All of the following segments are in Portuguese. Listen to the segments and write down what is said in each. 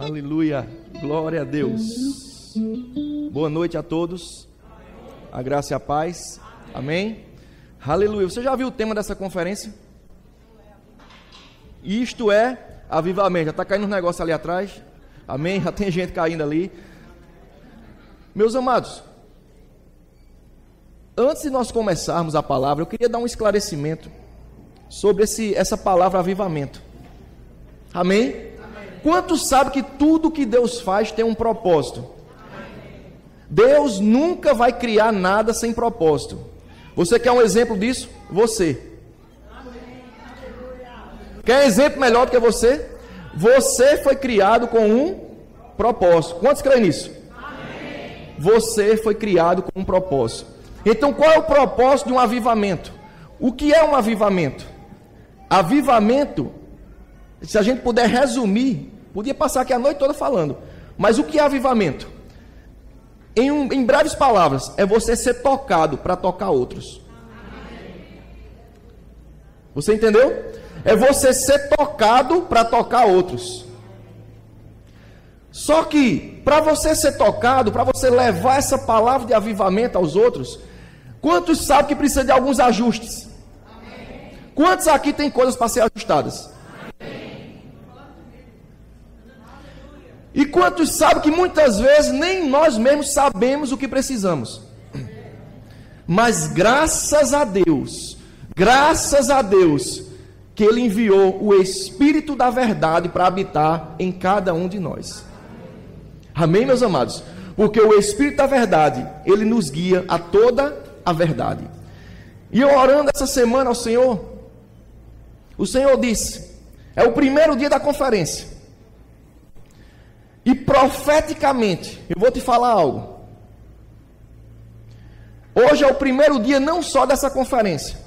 Aleluia. Glória a Deus. Boa noite a todos. A graça e a paz. Amém. Aleluia. Você já viu o tema dessa conferência? Isto é avivamento. Já está caindo um negócio ali atrás. Amém. Já tem gente caindo ali. Meus amados, antes de nós começarmos a palavra, eu queria dar um esclarecimento sobre esse, essa palavra avivamento. Amém? Quantos sabem que tudo que Deus faz tem um propósito? Deus nunca vai criar nada sem propósito. Você quer um exemplo disso? Você. Quer exemplo melhor do que você? Você foi criado com um propósito. Quantos creem nisso? Você foi criado com um propósito. Então, qual é o propósito de um avivamento? O que é um avivamento? Avivamento se a gente puder resumir, podia passar aqui a noite toda falando. Mas o que é avivamento? Em, um, em breves palavras, é você ser tocado para tocar outros. Você entendeu? É você ser tocado para tocar outros. Só que, para você ser tocado, para você levar essa palavra de avivamento aos outros, quantos sabem que precisa de alguns ajustes? Quantos aqui tem coisas para ser ajustadas? E quantos sabem que muitas vezes nem nós mesmos sabemos o que precisamos? Mas graças a Deus, graças a Deus, que Ele enviou o Espírito da Verdade para habitar em cada um de nós. Amém, meus amados? Porque o Espírito da Verdade, ele nos guia a toda a verdade. E eu orando essa semana ao Senhor, o Senhor disse: é o primeiro dia da conferência. E profeticamente, eu vou te falar algo. Hoje é o primeiro dia não só dessa conferência,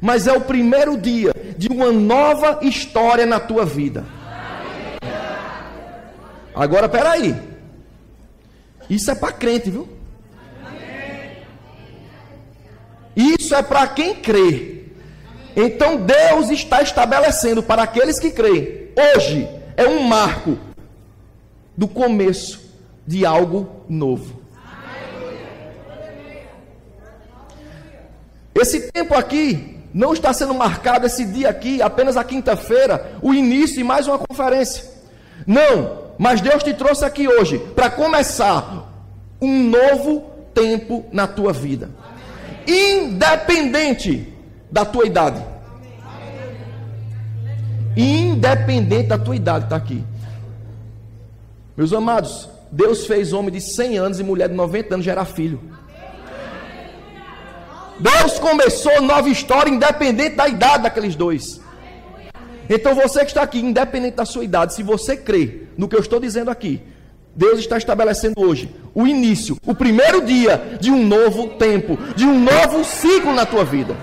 mas é o primeiro dia de uma nova história na tua vida. Agora, peraí. Isso é para crente, viu? Isso é para quem crê. Então Deus está estabelecendo para aqueles que creem. Hoje é um marco do começo de algo novo. Esse tempo aqui não está sendo marcado, esse dia aqui, apenas a quinta-feira, o início de mais uma conferência. Não, mas Deus te trouxe aqui hoje para começar um novo tempo na tua vida, independente da tua idade. Independente da tua idade, está aqui. Meus amados, Deus fez homem de 100 anos e mulher de 90 anos gerar filho. Deus começou nova história independente da idade daqueles dois. Então você que está aqui, independente da sua idade, se você crê no que eu estou dizendo aqui, Deus está estabelecendo hoje o início, o primeiro dia de um novo tempo, de um novo ciclo na tua vida.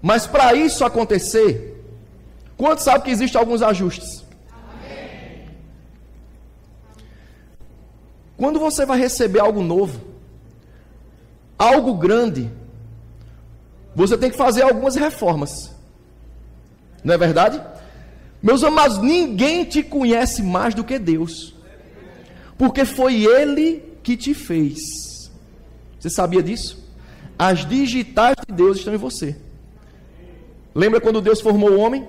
Mas para isso acontecer, Quantos sabem que existem alguns ajustes? Quando você vai receber algo novo, algo grande, você tem que fazer algumas reformas. Não é verdade? Meus amados, ninguém te conhece mais do que Deus. Porque foi Ele que te fez. Você sabia disso? As digitais de Deus estão em você. Lembra quando Deus formou o homem?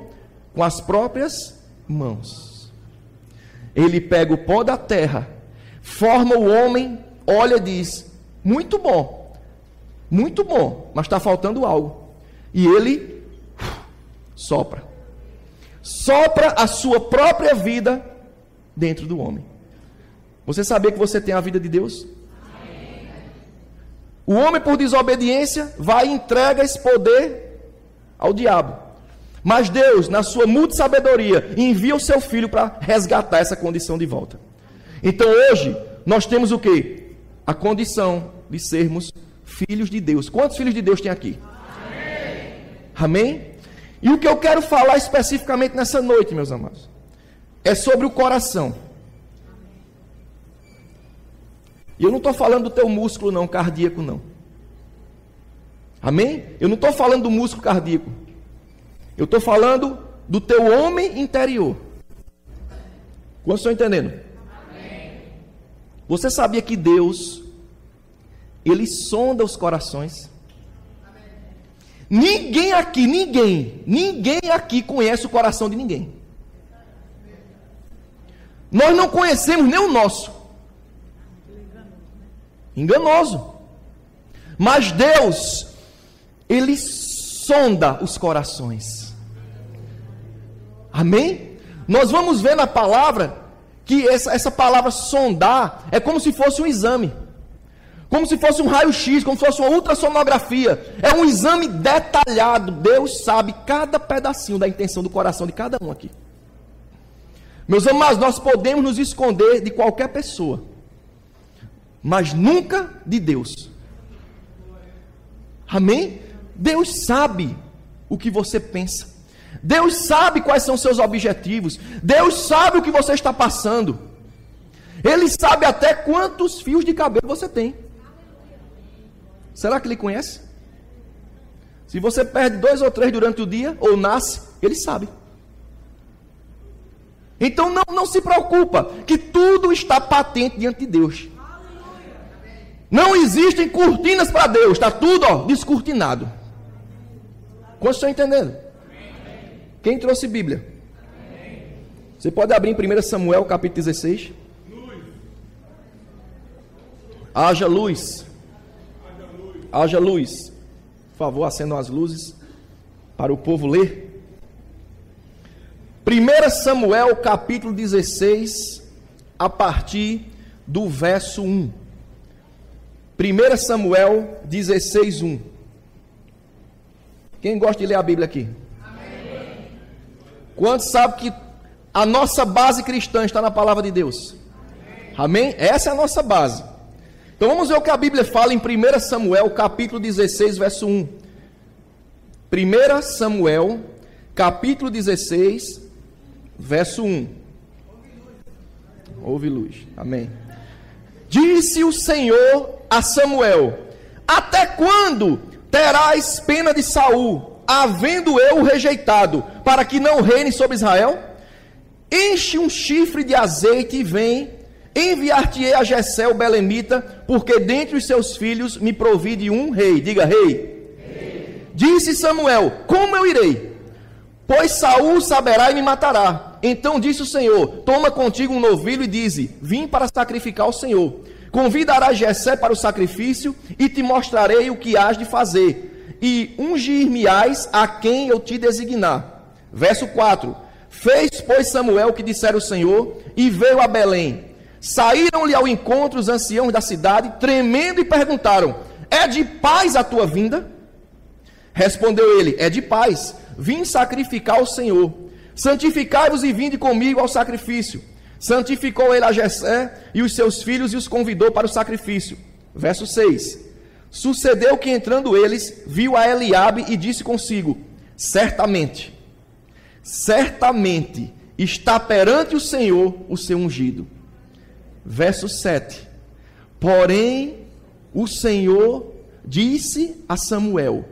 Com as próprias mãos. Ele pega o pó da terra, forma o homem, olha e diz: muito bom, muito bom, mas está faltando algo. E ele sopra, sopra a sua própria vida dentro do homem. Você sabia que você tem a vida de Deus? O homem, por desobediência, vai e entrega esse poder ao diabo. Mas Deus, na sua multissabedoria, envia o seu filho para resgatar essa condição de volta. Então hoje, nós temos o que? A condição de sermos filhos de Deus. Quantos filhos de Deus tem aqui? Amém. E o que eu quero falar especificamente nessa noite, meus amados, é sobre o coração. E eu não estou falando do teu músculo, não, cardíaco, não. Amém? Eu não estou falando do músculo cardíaco. Eu estou falando do teu homem interior. Quantos estão entendendo? Amém. Você sabia que Deus, Ele sonda os corações? Amém. Ninguém aqui, ninguém, ninguém aqui conhece o coração de ninguém. Nós não conhecemos nem o nosso. Enganoso. Mas Deus, Ele sonda os corações. Amém? Nós vamos ver na palavra que essa, essa palavra sondar é como se fosse um exame. Como se fosse um raio-x, como se fosse uma ultrassonografia. É um exame detalhado. Deus sabe cada pedacinho da intenção do coração de cada um aqui. Meus amados, nós podemos nos esconder de qualquer pessoa, mas nunca de Deus. Amém? Deus sabe o que você pensa. Deus sabe quais são seus objetivos. Deus sabe o que você está passando. Ele sabe até quantos fios de cabelo você tem. Será que ele conhece? Se você perde dois ou três durante o dia, ou nasce, ele sabe. Então não, não se preocupa, que tudo está patente diante de Deus. Não existem cortinas para Deus, está tudo ó, descortinado. Quantos estão entendendo? Quem trouxe Bíblia? Você pode abrir em 1 Samuel capítulo 16. Haja luz. Haja luz. Por favor, acendam as luzes para o povo ler. 1 Samuel capítulo 16, a partir do verso 1. 1 Samuel 16, 1. Quem gosta de ler a Bíblia aqui? Quantos sabem que a nossa base cristã está na palavra de Deus? Amém? Essa é a nossa base. Então vamos ver o que a Bíblia fala em 1 Samuel capítulo 16, verso 1. 1 Samuel capítulo 16, verso 1. Houve luz. Amém. Disse o Senhor a Samuel: Até quando terás pena de Saul, havendo eu o rejeitado, para que não reine sobre Israel? Enche um chifre de azeite e vem, enviar-te-ei a Jessé o belemita, porque dentre os seus filhos me provide um rei. Diga, rei. rei. Disse Samuel: Como eu irei? Pois Saul saberá e me matará. Então disse o Senhor: Toma contigo um novilho e dize: Vim para sacrificar ao Senhor. Convidará Jessé para o sacrifício e te mostrarei o que hás de fazer. E ungir-me-ás a quem eu te designar. Verso 4: Fez, pois, Samuel o que dissera o Senhor e veio a Belém. Saíram-lhe ao encontro os anciãos da cidade, tremendo, e perguntaram: É de paz a tua vinda? Respondeu ele: É de paz Vim sacrificar ao Senhor. Santificai-vos e vinde comigo ao sacrifício. Santificou ele a Jessé e os seus filhos e os convidou para o sacrifício. Verso 6. Sucedeu que entrando eles, viu a Eliabe e disse consigo: Certamente, certamente está perante o Senhor o seu ungido. Verso 7. Porém, o Senhor disse a Samuel: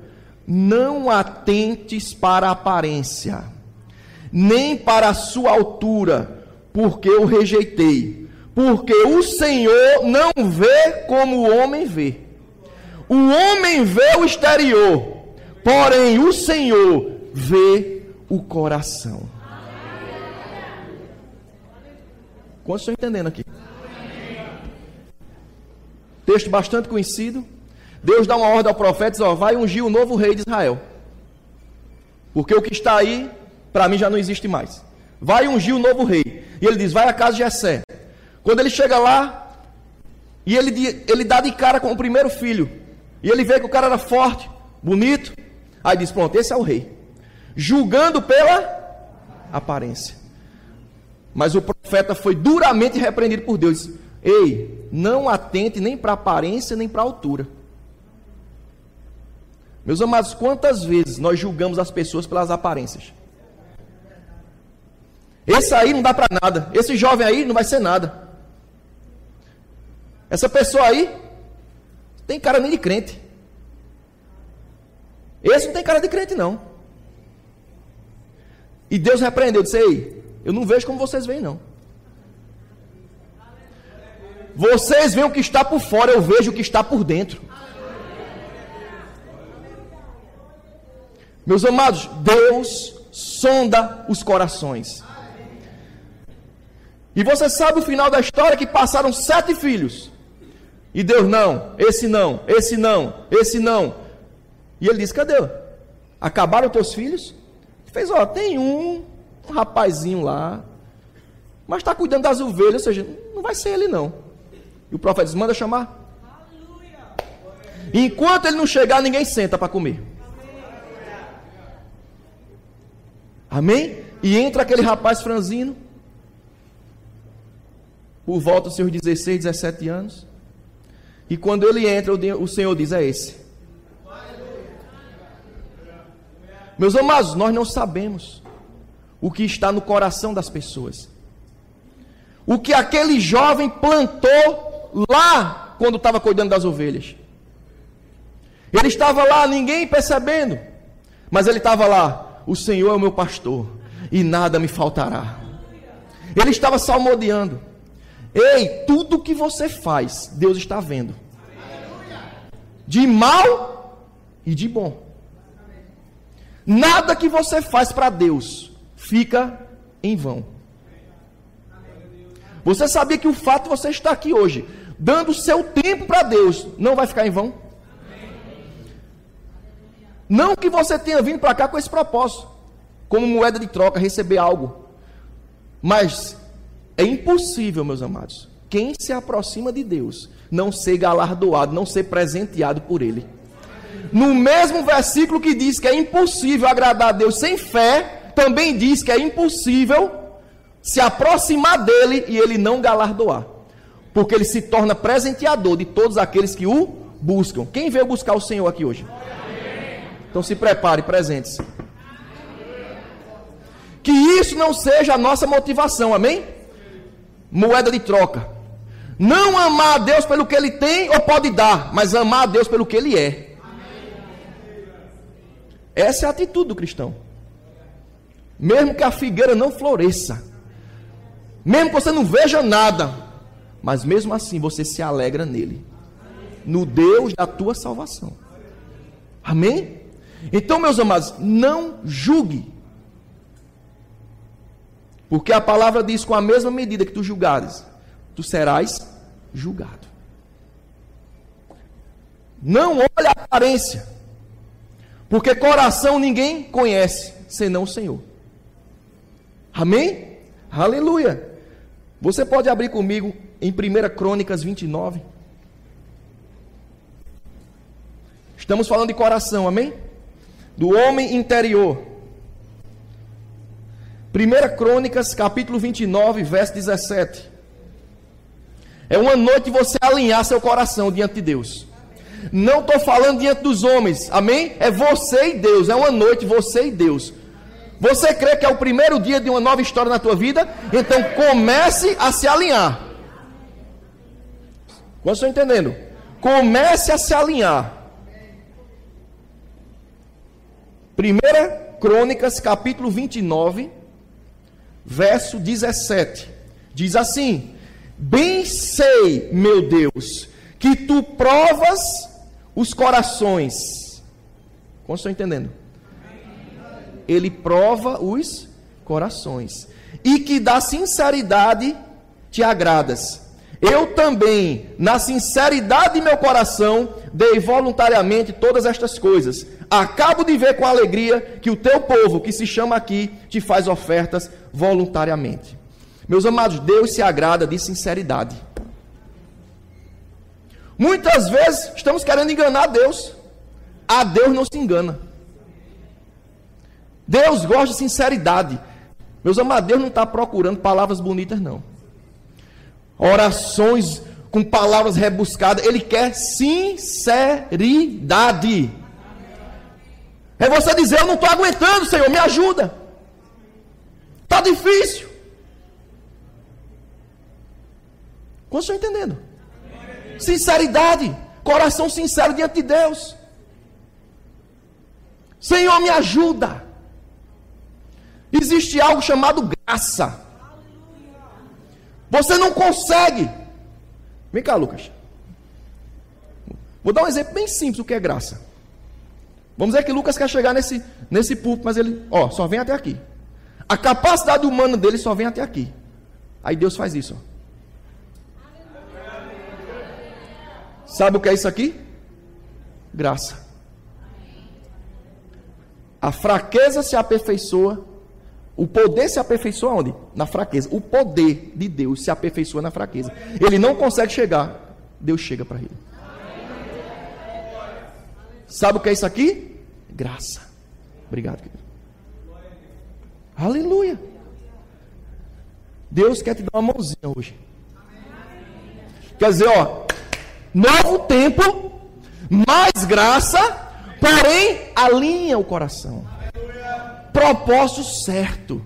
não atentes para a aparência, nem para a sua altura, porque eu rejeitei. Porque o Senhor não vê como o homem vê. O homem vê o exterior, porém o Senhor vê o coração. Quantos estão entendendo aqui? Texto bastante conhecido. Deus dá uma ordem ao profeta diz: ó, vai ungir o novo rei de Israel. Porque o que está aí, para mim já não existe mais. Vai ungir o novo rei. E ele diz: vai à casa de Jessé. Quando ele chega lá, e ele, ele dá de cara com o primeiro filho. E ele vê que o cara era forte, bonito. Aí diz: pronto, esse é o rei. Julgando pela aparência. Mas o profeta foi duramente repreendido por Deus. Ei, não atente nem para a aparência nem para a altura. Meus amados, quantas vezes nós julgamos as pessoas pelas aparências? Esse aí não dá para nada. Esse jovem aí não vai ser nada. Essa pessoa aí tem cara nem de crente. Esse não tem cara de crente, não. E Deus repreendeu, disse: Ei, eu não vejo como vocês veem, não. Vocês veem o que está por fora, eu vejo o que está por dentro. Meus amados, Deus sonda os corações. E você sabe o final da história que passaram sete filhos. E Deus, não, esse não, esse não, esse não. E ele disse: Cadê? Acabaram teus filhos? Ele fez: Ó, tem um, um rapazinho lá, mas está cuidando das ovelhas, ou seja, não vai ser ele não. E o profeta diz: Manda chamar. Enquanto ele não chegar, ninguém senta para comer. Amém? E entra aquele rapaz franzino, por volta dos seus 16, 17 anos. E quando ele entra, o Senhor diz: É esse. Meus amados, nós não sabemos o que está no coração das pessoas. O que aquele jovem plantou lá quando estava cuidando das ovelhas. Ele estava lá, ninguém percebendo, mas ele estava lá. O Senhor é o meu pastor e nada me faltará. Ele estava salmodiando. Ei, tudo que você faz, Deus está vendo. De mal e de bom. Nada que você faz para Deus fica em vão. Você sabia que o fato de você estar aqui hoje, dando seu tempo para Deus, não vai ficar em vão? Não que você tenha vindo para cá com esse propósito, como moeda de troca, receber algo. Mas é impossível, meus amados, quem se aproxima de Deus não ser galardoado, não ser presenteado por Ele. No mesmo versículo que diz que é impossível agradar a Deus sem fé, também diz que é impossível se aproximar dele e ele não galardoar. Porque ele se torna presenteador de todos aqueles que o buscam. Quem veio buscar o Senhor aqui hoje? Então se prepare, presente-se. Que isso não seja a nossa motivação, amém? Moeda de troca. Não amar a Deus pelo que ele tem ou pode dar, mas amar a Deus pelo que ele é. Essa é a atitude do cristão. Mesmo que a figueira não floresça, mesmo que você não veja nada, mas mesmo assim você se alegra nele, no Deus da tua salvação. Amém? Então, meus amados, não julgue porque a palavra diz: com a mesma medida que tu julgares, tu serás julgado. Não olhe a aparência. Porque coração ninguém conhece, senão o Senhor. Amém? Aleluia. Você pode abrir comigo em 1 Crônicas 29. Estamos falando de coração, amém? Do homem interior. 1 Crônicas, capítulo 29, verso 17. É uma noite você alinhar seu coração diante de Deus. Não estou falando diante dos homens, amém? É você e Deus. É uma noite, você e Deus. Você crê que é o primeiro dia de uma nova história na tua vida? Então comece a se alinhar. Quantos estão entendendo? Comece a se alinhar. 1 Crônicas, capítulo 29, verso 17. Diz assim: Bem sei, meu Deus, que tu provas os corações. Como estou entendendo? Ele prova os corações. E que da sinceridade te agradas. Eu também, na sinceridade de meu coração, dei voluntariamente todas estas coisas. Acabo de ver com alegria que o teu povo, que se chama aqui, te faz ofertas voluntariamente. Meus amados, Deus se agrada de sinceridade. Muitas vezes estamos querendo enganar Deus. A Deus não se engana. Deus gosta de sinceridade. Meus amados, Deus não está procurando palavras bonitas, não. Orações com palavras rebuscadas. Ele quer sinceridade. É você dizer: Eu não estou aguentando, Senhor, me ajuda. Está difícil. Quantos estão entendendo? Sinceridade, coração sincero diante de Deus. Senhor, me ajuda. Existe algo chamado graça. Você não consegue. Vem cá, Lucas. Vou dar um exemplo bem simples do que é graça. Vamos dizer que Lucas quer chegar nesse, nesse púlpito, mas ele, ó, só vem até aqui. A capacidade humana dele só vem até aqui. Aí Deus faz isso. Sabe o que é isso aqui? Graça. A fraqueza se aperfeiçoa. O poder se aperfeiçoa onde? Na fraqueza. O poder de Deus se aperfeiçoa na fraqueza. Ele não consegue chegar. Deus chega para ele. Sabe o que é isso aqui? Graça. Obrigado, querido. Aleluia. Deus quer te dar uma mãozinha hoje. Quer dizer, ó, novo tempo, mais graça, porém alinha o coração. Propósito certo.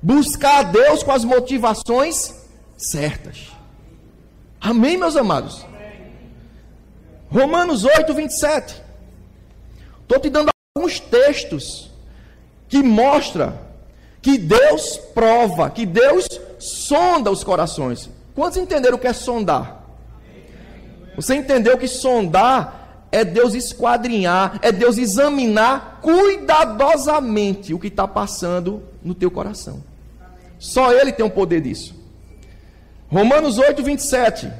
Buscar a Deus com as motivações certas. Amém, meus amados? Romanos 8, 27. Estou te dando alguns textos que mostra que Deus prova, que Deus sonda os corações. Quantos entenderam o que é sondar? Você entendeu que sondar é Deus esquadrinhar, é Deus examinar cuidadosamente o que está passando no teu coração. Só Ele tem o poder disso. Romanos 8, 27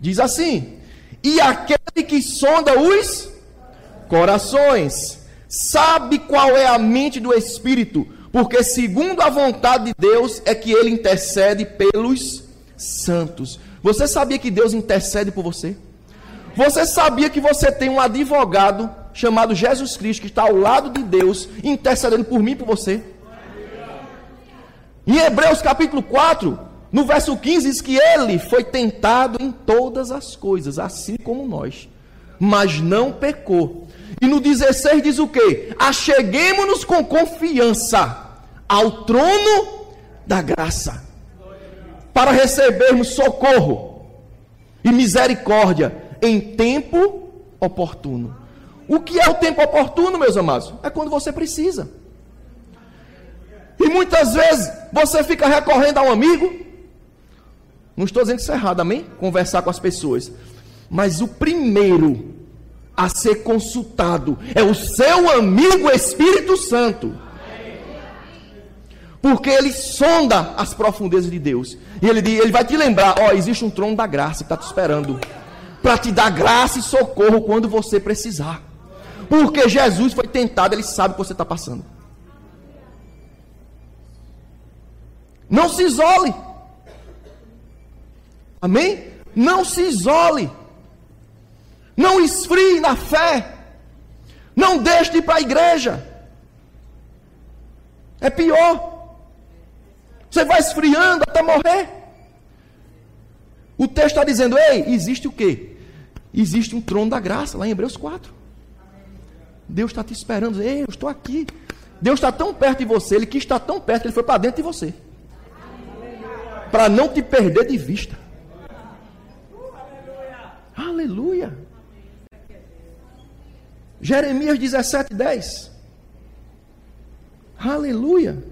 diz assim: E aquele que sonda os corações, sabe qual é a mente do Espírito, porque segundo a vontade de Deus é que ele intercede pelos santos. Você sabia que Deus intercede por você? Você sabia que você tem um advogado chamado Jesus Cristo que está ao lado de Deus intercedendo por mim e por você? Em Hebreus capítulo 4, no verso 15 diz que ele foi tentado em todas as coisas, assim como nós, mas não pecou. E no 16 diz o que? Acheguemos-nos com confiança ao trono da graça para recebermos socorro e misericórdia em tempo oportuno. O que é o tempo oportuno, meus amados? É quando você precisa. E muitas vezes você fica recorrendo a um amigo. Não estou dizendo isso é errado, amém? Conversar com as pessoas. Mas o primeiro a ser consultado é o seu amigo Espírito Santo porque ele sonda as profundezas de Deus. E ele, ele vai te lembrar: ó, existe um trono da graça que está te esperando para te dar graça e socorro quando você precisar. Porque Jesus foi tentado, ele sabe o que você está passando. Não se isole. Amém? Não se isole. Não esfrie na fé. Não deixe de ir para a igreja. É pior. Você vai esfriando até morrer. O texto está dizendo: ei, existe o quê? Existe um trono da graça, lá em Hebreus 4. Deus está te esperando. Ei, eu estou aqui. Deus está tão perto de você, Ele quis estar tão perto que Ele foi para dentro de você. Para não te perder de vista. Aleluia. Jeremias 17, 10. Aleluia.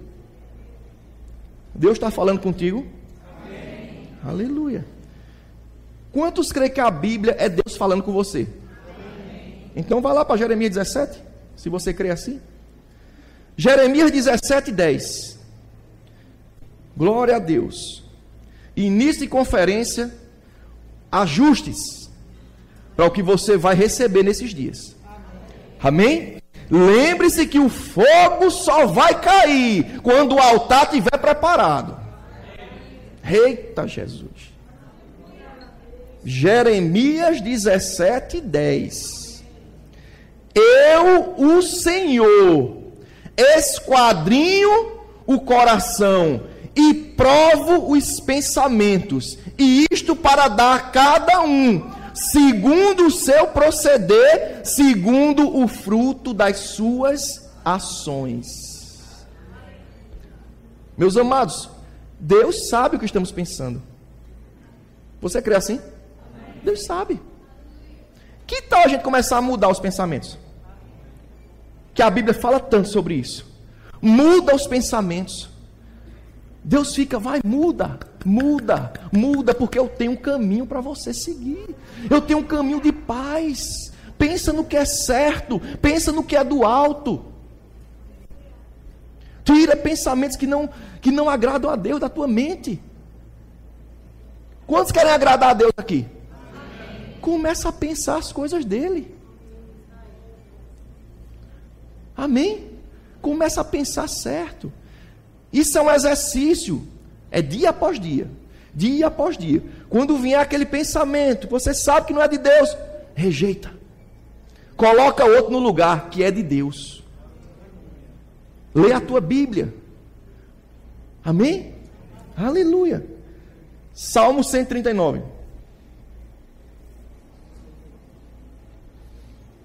Deus está falando contigo? Amém. Aleluia. Quantos creem que a Bíblia é Deus falando com você? Amém. Então vá lá para Jeremias 17, se você crê assim. Jeremias 17, 10. Glória a Deus. Início de conferência, ajustes para o que você vai receber nesses dias. Amém? Lembre-se que o fogo só vai cair quando o altar estiver preparado. Eita Jesus. Jeremias 17, 10. Eu, o Senhor, esquadrinho o coração e provo os pensamentos, e isto para dar a cada um segundo o seu proceder, segundo o fruto das suas ações. Meus amados, Deus sabe o que estamos pensando. Você crê assim? Deus sabe. Que tal a gente começar a mudar os pensamentos? Que a Bíblia fala tanto sobre isso. muda os pensamentos. Deus fica, vai, muda, muda, muda, porque eu tenho um caminho para você seguir. Eu tenho um caminho de paz. Pensa no que é certo, pensa no que é do alto. Tira pensamentos que não, que não agradam a Deus da tua mente. Quantos querem agradar a Deus aqui? Começa a pensar as coisas dele. Amém? Começa a pensar certo. Isso é um exercício. É dia após dia. Dia após dia. Quando vier aquele pensamento, você sabe que não é de Deus, rejeita. Coloca outro no lugar que é de Deus. Lê a tua Bíblia. Amém? Aleluia. Salmo 139.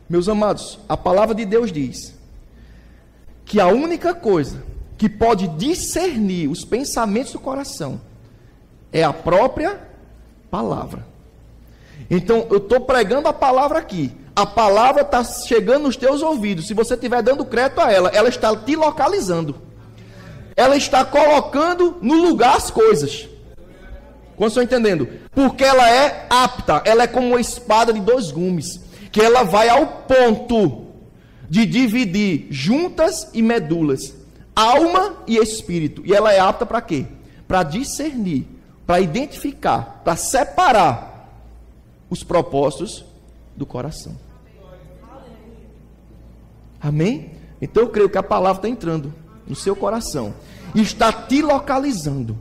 Meus amados, a palavra de Deus diz que a única coisa que pode discernir os pensamentos do coração é a própria palavra. Então, eu estou pregando a palavra aqui. A palavra está chegando nos teus ouvidos. Se você estiver dando crédito a ela, ela está te localizando. Ela está colocando no lugar as coisas. Como estão entendendo? Porque ela é apta, ela é como uma espada de dois gumes, que ela vai ao ponto de dividir juntas e medulas, alma e espírito. E ela é apta para quê? Para discernir, para identificar, para separar os propósitos do coração. Amém? Então eu creio que a palavra está entrando no seu coração e está te localizando.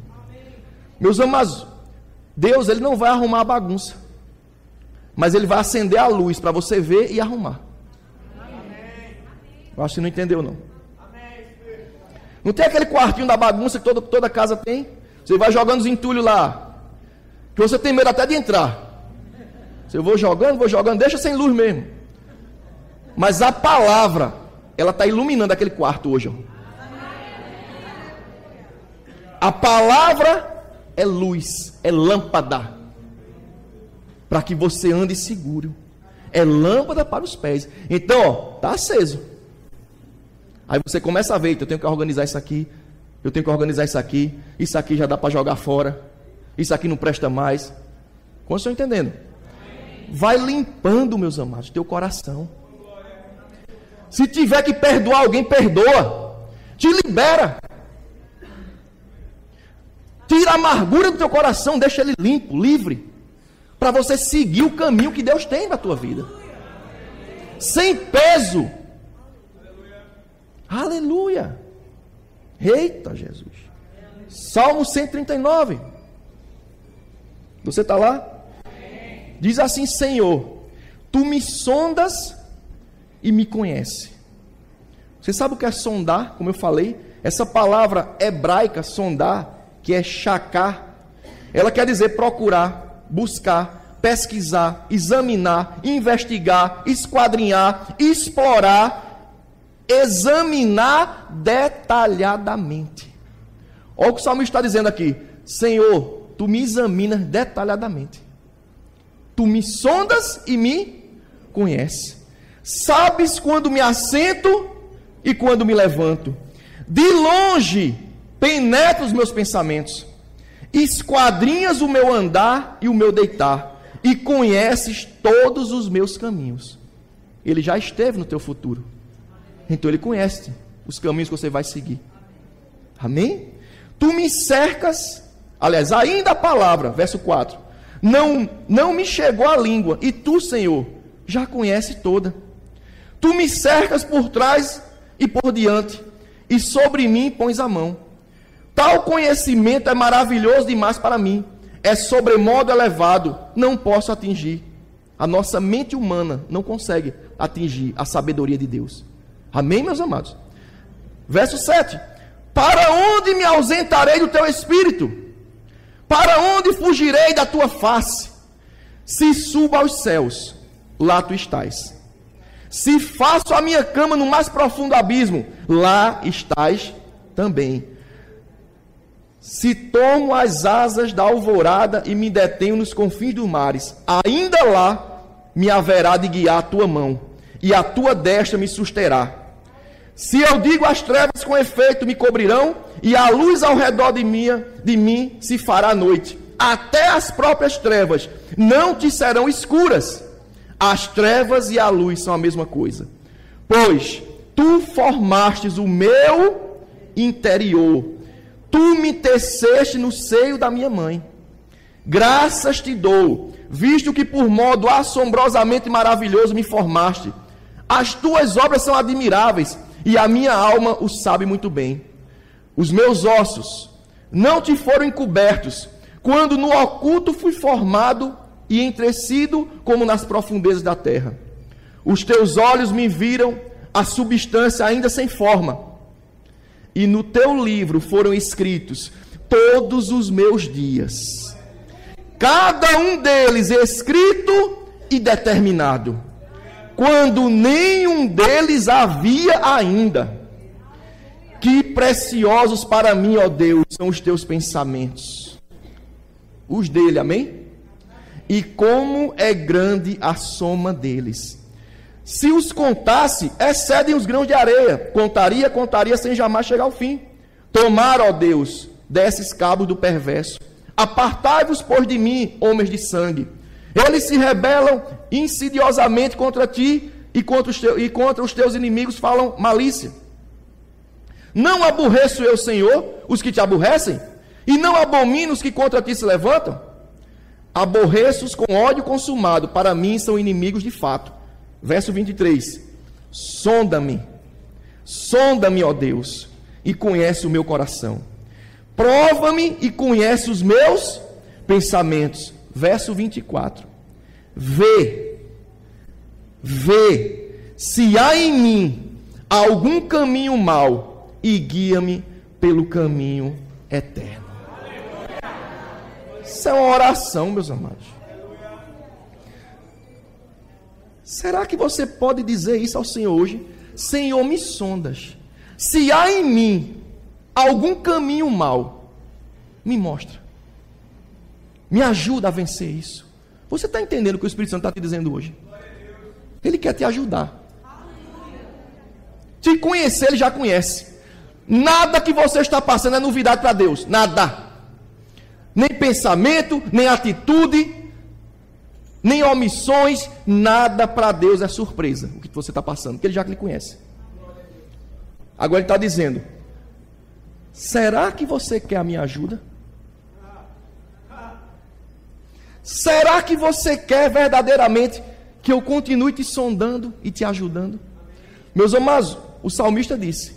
Meus amados, Deus ele não vai arrumar a bagunça, mas ele vai acender a luz para você ver e arrumar. Eu acho que não entendeu não. Não tem aquele quartinho da bagunça que toda, toda casa tem? Você vai jogando os entulhos lá. Que você tem medo até de entrar. Você vou jogando, vou jogando, deixa sem luz mesmo. Mas a palavra, ela está iluminando aquele quarto hoje. A palavra é luz, é lâmpada. Para que você ande seguro. É lâmpada para os pés. Então, ó, está aceso. Aí você começa a ver, eu tenho que organizar isso aqui, eu tenho que organizar isso aqui, isso aqui já dá para jogar fora, isso aqui não presta mais. Como estão entendendo? Vai limpando, meus amados, teu coração. Se tiver que perdoar alguém, perdoa. Te libera. Tira a amargura do teu coração, deixa ele limpo, livre, para você seguir o caminho que Deus tem na tua vida. Sem peso. Aleluia! Eita Jesus! Salmo 139. Você está lá? Diz assim: Senhor, tu me sondas e me conhece. Você sabe o que é sondar? Como eu falei, essa palavra hebraica, sondar, que é chacar, ela quer dizer procurar, buscar, pesquisar, examinar, investigar, esquadrinhar, explorar examinar detalhadamente. Olha o que o salmista está dizendo aqui: Senhor, tu me examinas detalhadamente. Tu me sondas e me conheces. Sabes quando me assento e quando me levanto. De longe penetra os meus pensamentos. Esquadrinhas o meu andar e o meu deitar. E conheces todos os meus caminhos. Ele já esteve no teu futuro. Então ele conhece os caminhos que você vai seguir. Amém? Tu me cercas, aliás, ainda a palavra, verso 4. Não, não me chegou a língua, e tu, Senhor, já conhece toda. Tu me cercas por trás e por diante, e sobre mim pões a mão. Tal conhecimento é maravilhoso demais para mim, é sobremodo elevado, não posso atingir. A nossa mente humana não consegue atingir a sabedoria de Deus. Amém, meus amados? Verso 7: Para onde me ausentarei do teu espírito? Para onde fugirei da tua face? Se subo aos céus, lá tu estás. Se faço a minha cama no mais profundo abismo, lá estás também. Se tomo as asas da alvorada e me detenho nos confins dos mares, ainda lá me haverá de guiar a tua mão, e a tua destra me susterá Se eu digo as trevas com efeito me cobrirão, e a luz ao redor de mim, de mim se fará noite. Até as próprias trevas não te serão escuras. As trevas e a luz são a mesma coisa. Pois tu formastes o meu interior, tu me teceste no seio da minha mãe. Graças te dou, visto que por modo assombrosamente maravilhoso me formaste. As tuas obras são admiráveis e a minha alma o sabe muito bem. Os meus ossos não te foram encobertos, quando no oculto fui formado e entrecido como nas profundezas da terra. Os teus olhos me viram a substância ainda sem forma, e no teu livro foram escritos todos os meus dias, cada um deles escrito e determinado quando nenhum deles havia ainda. Que preciosos para mim, ó Deus, são os teus pensamentos. Os dele, amém? E como é grande a soma deles. Se os contasse, excedem os grãos de areia. Contaria, contaria sem jamais chegar ao fim. Tomar, ó Deus, desses cabos do perverso. Apartai-vos, pois, de mim, homens de sangue eles se rebelam insidiosamente contra ti e contra os, teus, e contra os teus inimigos falam malícia. Não aborreço eu, Senhor, os que te aborrecem, e não abomino os que contra ti se levantam. Aborreço-os com ódio consumado, para mim são inimigos de fato. Verso 23. Sonda-me, sonda-me, ó Deus, e conhece o meu coração. Prova-me e conhece os meus pensamentos verso 24. Vê, vê se há em mim algum caminho mau e guia-me pelo caminho eterno. Isso é uma oração, meus amados. Será que você pode dizer isso ao Senhor hoje? Senhor, me sondas. Se há em mim algum caminho mau, me mostra. Me ajuda a vencer isso. Você está entendendo o que o Espírito Santo está te dizendo hoje? Ele quer te ajudar. Te conhecer, ele já conhece. Nada que você está passando é novidade para Deus. Nada. Nem pensamento, nem atitude, nem omissões. Nada para Deus é surpresa. O que você está passando, porque ele já lhe conhece. Agora ele está dizendo: será que você quer a minha ajuda? Será que você quer verdadeiramente que eu continue te sondando e te ajudando? Meus amados, o salmista disse: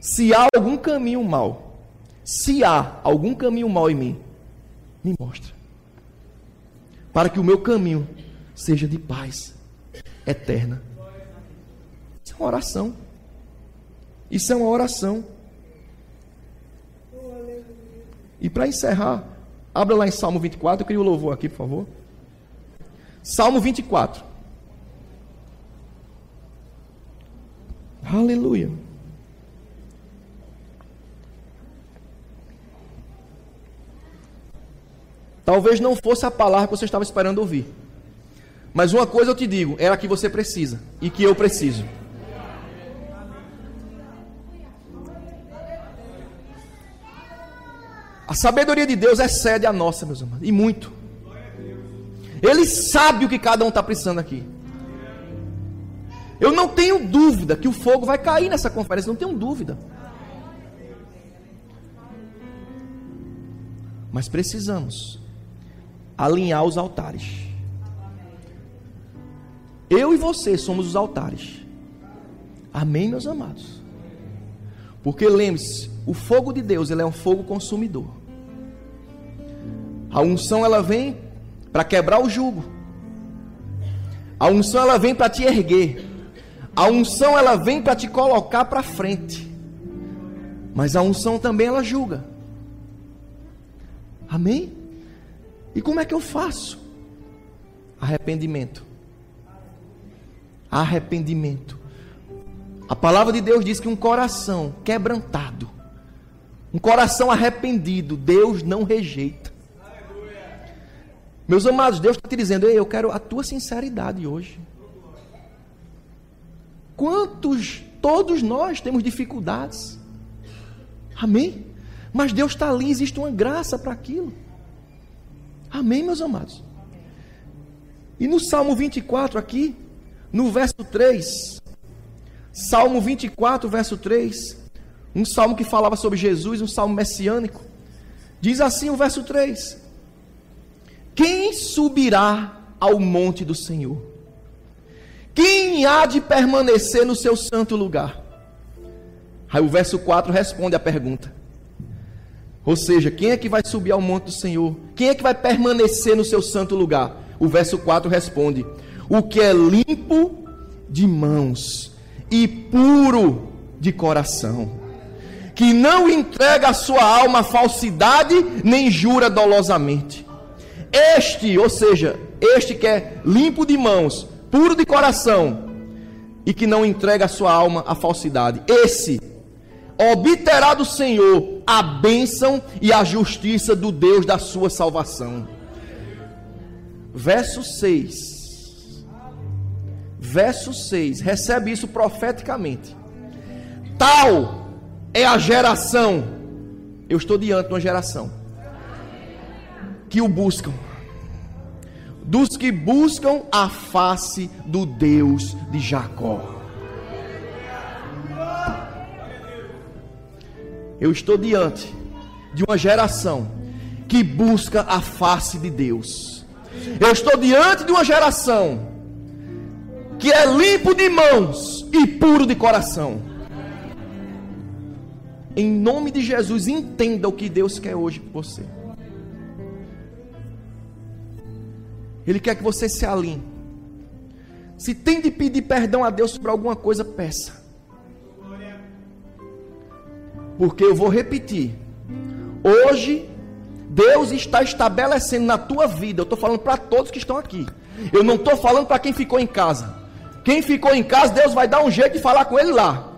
Se há algum caminho mal, se há algum caminho mal em mim, me mostra. Para que o meu caminho seja de paz eterna. Isso é uma oração. Isso é uma oração. E para encerrar, Abra lá em Salmo 24, eu queria o louvor aqui, por favor. Salmo 24. Aleluia. Talvez não fosse a palavra que você estava esperando ouvir. Mas uma coisa eu te digo, é a que você precisa e que eu preciso. A sabedoria de Deus excede a nossa, meus irmãos, e muito. Ele sabe o que cada um está precisando aqui. Eu não tenho dúvida que o fogo vai cair nessa conferência, não tenho dúvida. Mas precisamos alinhar os altares. Eu e você somos os altares. Amém, meus amados? Porque lembre-se, o fogo de Deus ele é um fogo consumidor. A unção ela vem para quebrar o jugo. A unção ela vem para te erguer. A unção ela vem para te colocar para frente. Mas a unção também ela julga. Amém? E como é que eu faço? Arrependimento. Arrependimento. A palavra de Deus diz que um coração quebrantado, um coração arrependido, Deus não rejeita. Meus amados, Deus está te dizendo: Ei, eu quero a tua sinceridade hoje. Quantos Todos nós temos dificuldades. Amém? Mas Deus está ali, existe uma graça para aquilo. Amém, meus amados? E no Salmo 24, aqui, no verso 3, Salmo 24, verso 3, um salmo que falava sobre Jesus, um salmo messiânico, diz assim o verso 3: Quem subirá ao monte do Senhor? Quem há de permanecer no seu santo lugar? Aí o verso 4 responde a pergunta. Ou seja, quem é que vai subir ao monte do Senhor? Quem é que vai permanecer no seu santo lugar? O verso 4 responde: O que é limpo de mãos e puro de coração, que não entrega a sua alma à falsidade, nem jura dolosamente. Este, ou seja, este que é limpo de mãos, puro de coração e que não entrega a sua alma à falsidade, esse obterá do Senhor a bênção e a justiça do Deus da sua salvação. Verso 6. Verso 6. Recebe isso profeticamente. Tal é a geração. Eu estou diante de uma geração que o buscam. Dos que buscam a face do Deus de Jacó. Eu estou diante de uma geração que busca a face de Deus. Eu estou diante de uma geração que é limpo de mãos e puro de coração. Em nome de Jesus, entenda o que Deus quer hoje por você. Ele quer que você se alinhe. Se tem de pedir perdão a Deus sobre alguma coisa, peça. Porque eu vou repetir. Hoje, Deus está estabelecendo na tua vida. Eu estou falando para todos que estão aqui. Eu não estou falando para quem ficou em casa. Quem ficou em casa, Deus vai dar um jeito de falar com ele lá.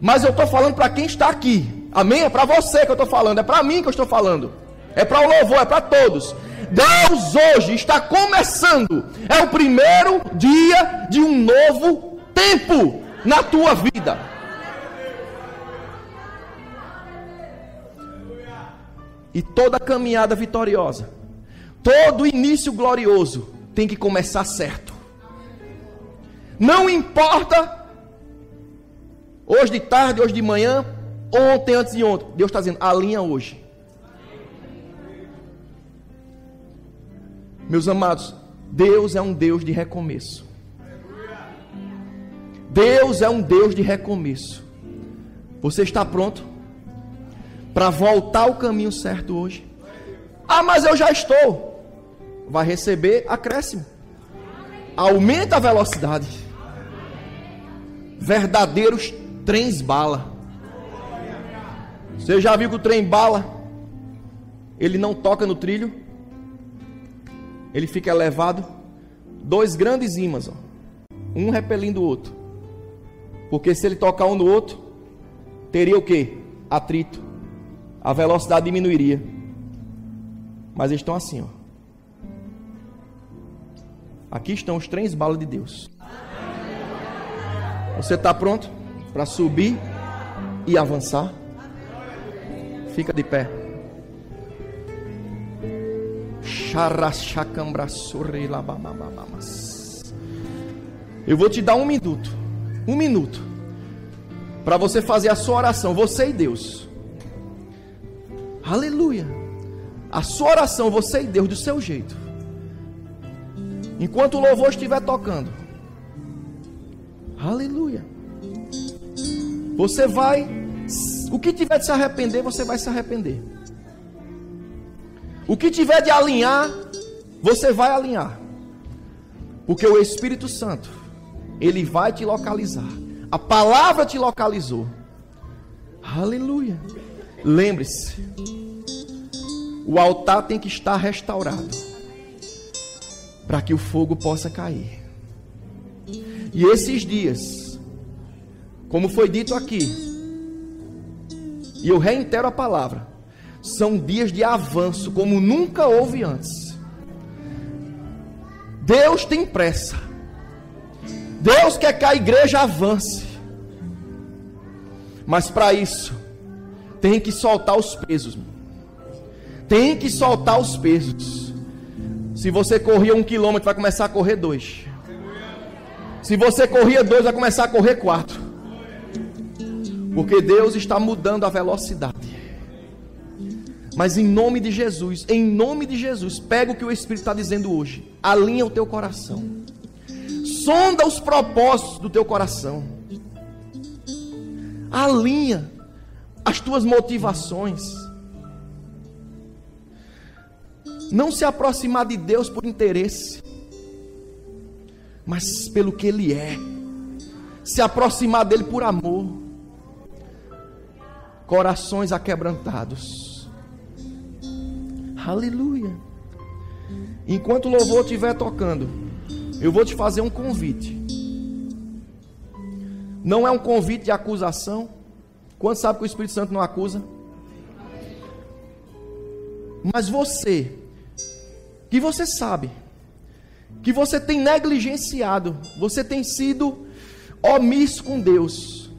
Mas eu estou falando para quem está aqui. Amém? É para você que eu estou falando. É para mim que eu estou falando. É para o louvor, é para todos. Deus hoje está começando. É o primeiro dia de um novo tempo na tua vida. E toda caminhada vitoriosa, todo início glorioso tem que começar certo. Não importa hoje de tarde, hoje de manhã, ontem, antes de ontem. Deus está dizendo, alinha hoje. Meus amados, Deus é um Deus de recomeço. Deus é um Deus de recomeço. Você está pronto? para voltar ao caminho certo hoje. Ah, mas eu já estou. Vai receber acréscimo. Aumenta a velocidade. Verdadeiros trens bala. Você já viu que o trem bala? Ele não toca no trilho. Ele fica elevado. Dois grandes ímãs, ó. um repelindo o outro. Porque se ele tocar um no outro, teria o que? Atrito a velocidade diminuiria. Mas eles estão assim, ó. Aqui estão os três balas de Deus. Você está pronto para subir e avançar? Fica de pé. Eu vou te dar um minuto. Um minuto. Para você fazer a sua oração, você e Deus. Aleluia. A sua oração, você e Deus, do seu jeito. Enquanto o louvor estiver tocando. Aleluia. Você vai. O que tiver de se arrepender, você vai se arrepender. O que tiver de alinhar, você vai alinhar. Porque o Espírito Santo, ele vai te localizar. A palavra te localizou. Aleluia. Lembre-se, o altar tem que estar restaurado para que o fogo possa cair. E esses dias, como foi dito aqui, e eu reitero a palavra, são dias de avanço como nunca houve antes. Deus tem pressa. Deus quer que a igreja avance. Mas para isso, tem que soltar os pesos. Tem que soltar os pesos. Se você corria um quilômetro, vai começar a correr dois. Se você corria dois, vai começar a correr quatro. Porque Deus está mudando a velocidade. Mas em nome de Jesus, em nome de Jesus, pega o que o Espírito está dizendo hoje. Alinha o teu coração. Sonda os propósitos do teu coração. Alinha as tuas motivações. Não se aproximar de Deus por interesse, mas pelo que Ele é. Se aproximar dele por amor. Corações aquebrantados Aleluia. Enquanto o louvor estiver tocando, eu vou te fazer um convite. Não é um convite de acusação. Quanto sabe que o Espírito Santo não acusa? Mas você, que você sabe, que você tem negligenciado, você tem sido omisso com Deus,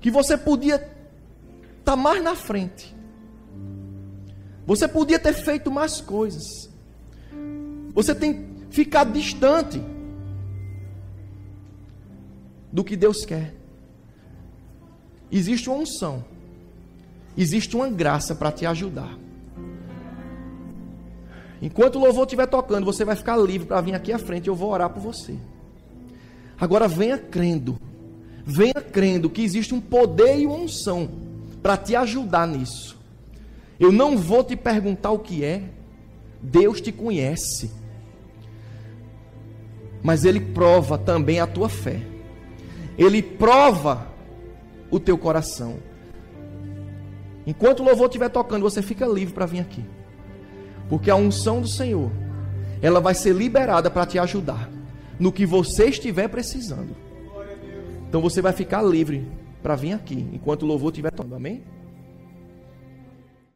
que você podia estar tá mais na frente, você podia ter feito mais coisas. Você tem ficado distante do que Deus quer. Existe uma unção. Existe uma graça para te ajudar. Enquanto o louvor estiver tocando, você vai ficar livre para vir aqui à frente. Eu vou orar por você. Agora venha crendo. Venha crendo que existe um poder e uma unção para te ajudar nisso. Eu não vou te perguntar o que é. Deus te conhece. Mas Ele prova também a tua fé. Ele prova o teu coração. Enquanto o louvor estiver tocando, você fica livre para vir aqui. Porque a unção do Senhor, ela vai ser liberada para te ajudar no que você estiver precisando. Então você vai ficar livre para vir aqui enquanto o louvor estiver tocando. Amém?